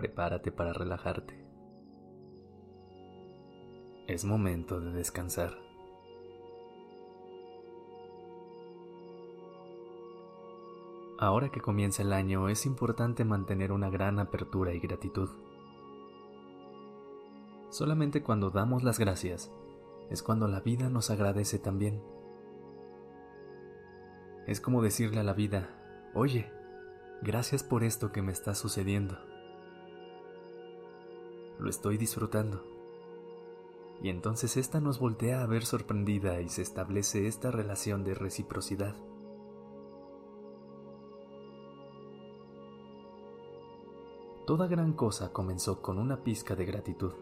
Prepárate para relajarte. Es momento de descansar. Ahora que comienza el año es importante mantener una gran apertura y gratitud. Solamente cuando damos las gracias es cuando la vida nos agradece también. Es como decirle a la vida, oye, gracias por esto que me está sucediendo. Lo estoy disfrutando. Y entonces esta nos voltea a ver sorprendida y se establece esta relación de reciprocidad. Toda gran cosa comenzó con una pizca de gratitud.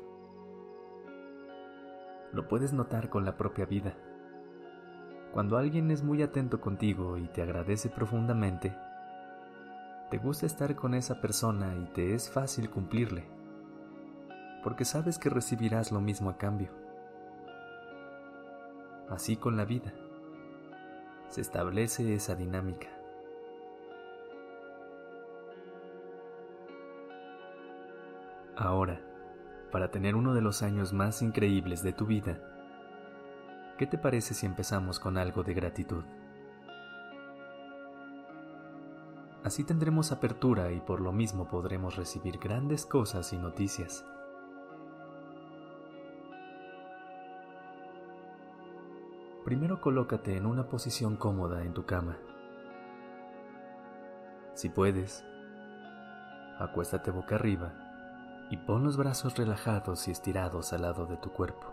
Lo puedes notar con la propia vida. Cuando alguien es muy atento contigo y te agradece profundamente, te gusta estar con esa persona y te es fácil cumplirle, porque sabes que recibirás lo mismo a cambio. Así con la vida, se establece esa dinámica. Ahora, para tener uno de los años más increíbles de tu vida, ¿qué te parece si empezamos con algo de gratitud? Así tendremos apertura y por lo mismo podremos recibir grandes cosas y noticias. Primero colócate en una posición cómoda en tu cama. Si puedes, acuéstate boca arriba y pon los brazos relajados y estirados al lado de tu cuerpo.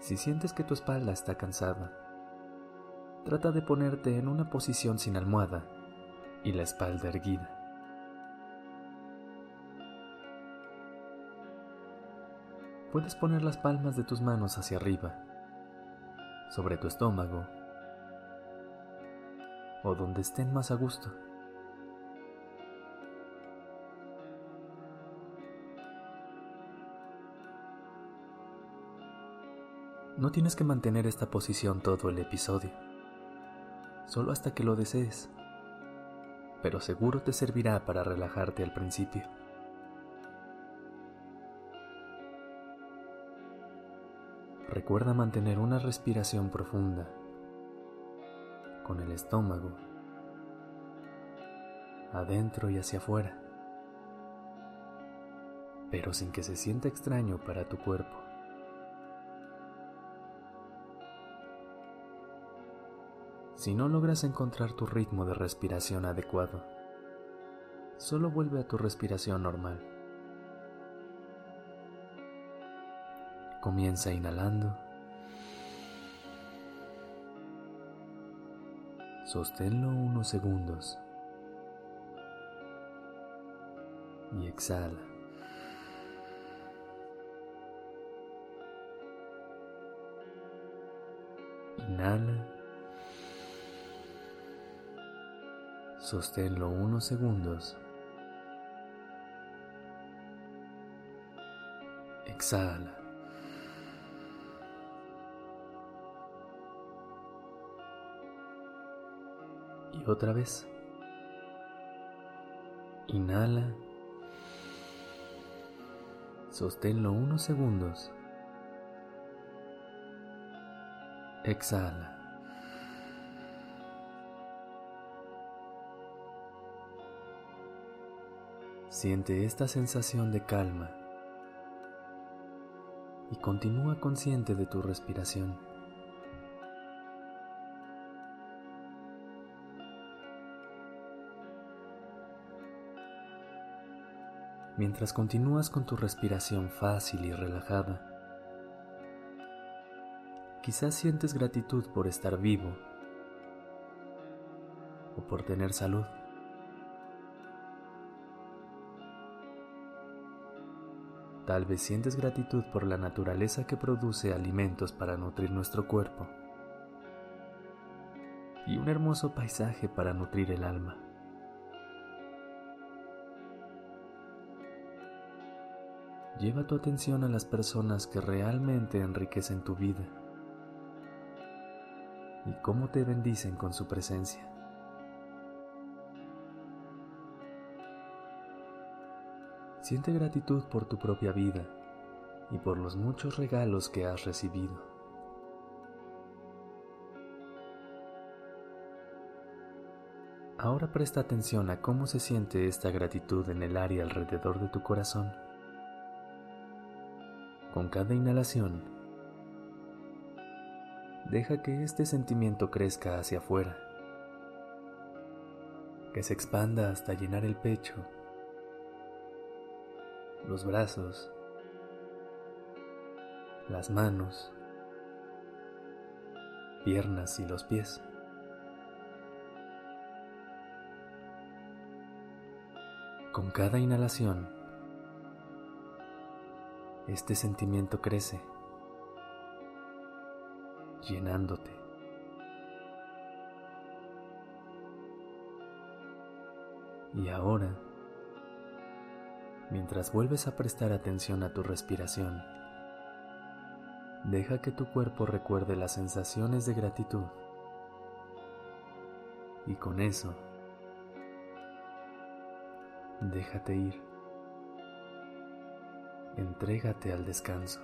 Si sientes que tu espalda está cansada, trata de ponerte en una posición sin almohada y la espalda erguida. Puedes poner las palmas de tus manos hacia arriba, sobre tu estómago o donde estén más a gusto. No tienes que mantener esta posición todo el episodio, solo hasta que lo desees, pero seguro te servirá para relajarte al principio. Recuerda mantener una respiración profunda con el estómago adentro y hacia afuera, pero sin que se sienta extraño para tu cuerpo. Si no logras encontrar tu ritmo de respiración adecuado, solo vuelve a tu respiración normal. Comienza inhalando. Sosténlo unos segundos. Y exhala. Inhala. Sosténlo unos segundos. Exhala. Otra vez. Inhala. Sosténlo unos segundos. Exhala. Siente esta sensación de calma y continúa consciente de tu respiración. Mientras continúas con tu respiración fácil y relajada, quizás sientes gratitud por estar vivo o por tener salud. Tal vez sientes gratitud por la naturaleza que produce alimentos para nutrir nuestro cuerpo y un hermoso paisaje para nutrir el alma. Lleva tu atención a las personas que realmente enriquecen tu vida y cómo te bendicen con su presencia. Siente gratitud por tu propia vida y por los muchos regalos que has recibido. Ahora presta atención a cómo se siente esta gratitud en el área alrededor de tu corazón. Con cada inhalación, deja que este sentimiento crezca hacia afuera, que se expanda hasta llenar el pecho, los brazos, las manos, piernas y los pies. Con cada inhalación, este sentimiento crece, llenándote. Y ahora, mientras vuelves a prestar atención a tu respiración, deja que tu cuerpo recuerde las sensaciones de gratitud. Y con eso, déjate ir. Entrégate al descanso.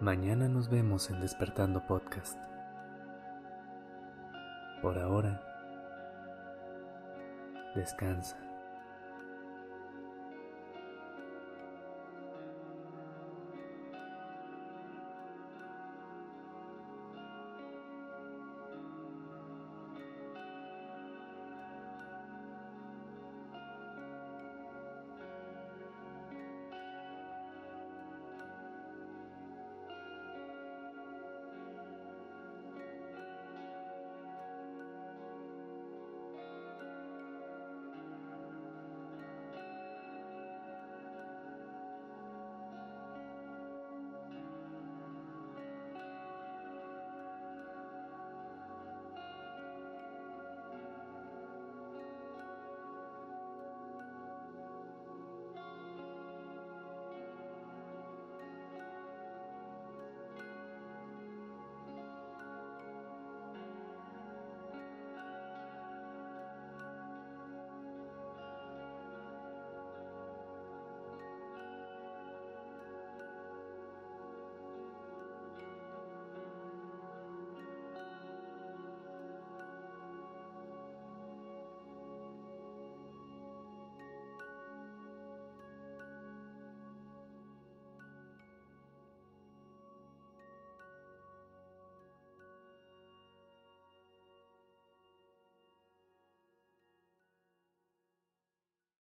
Mañana nos vemos en Despertando Podcast. Por ahora, descansa.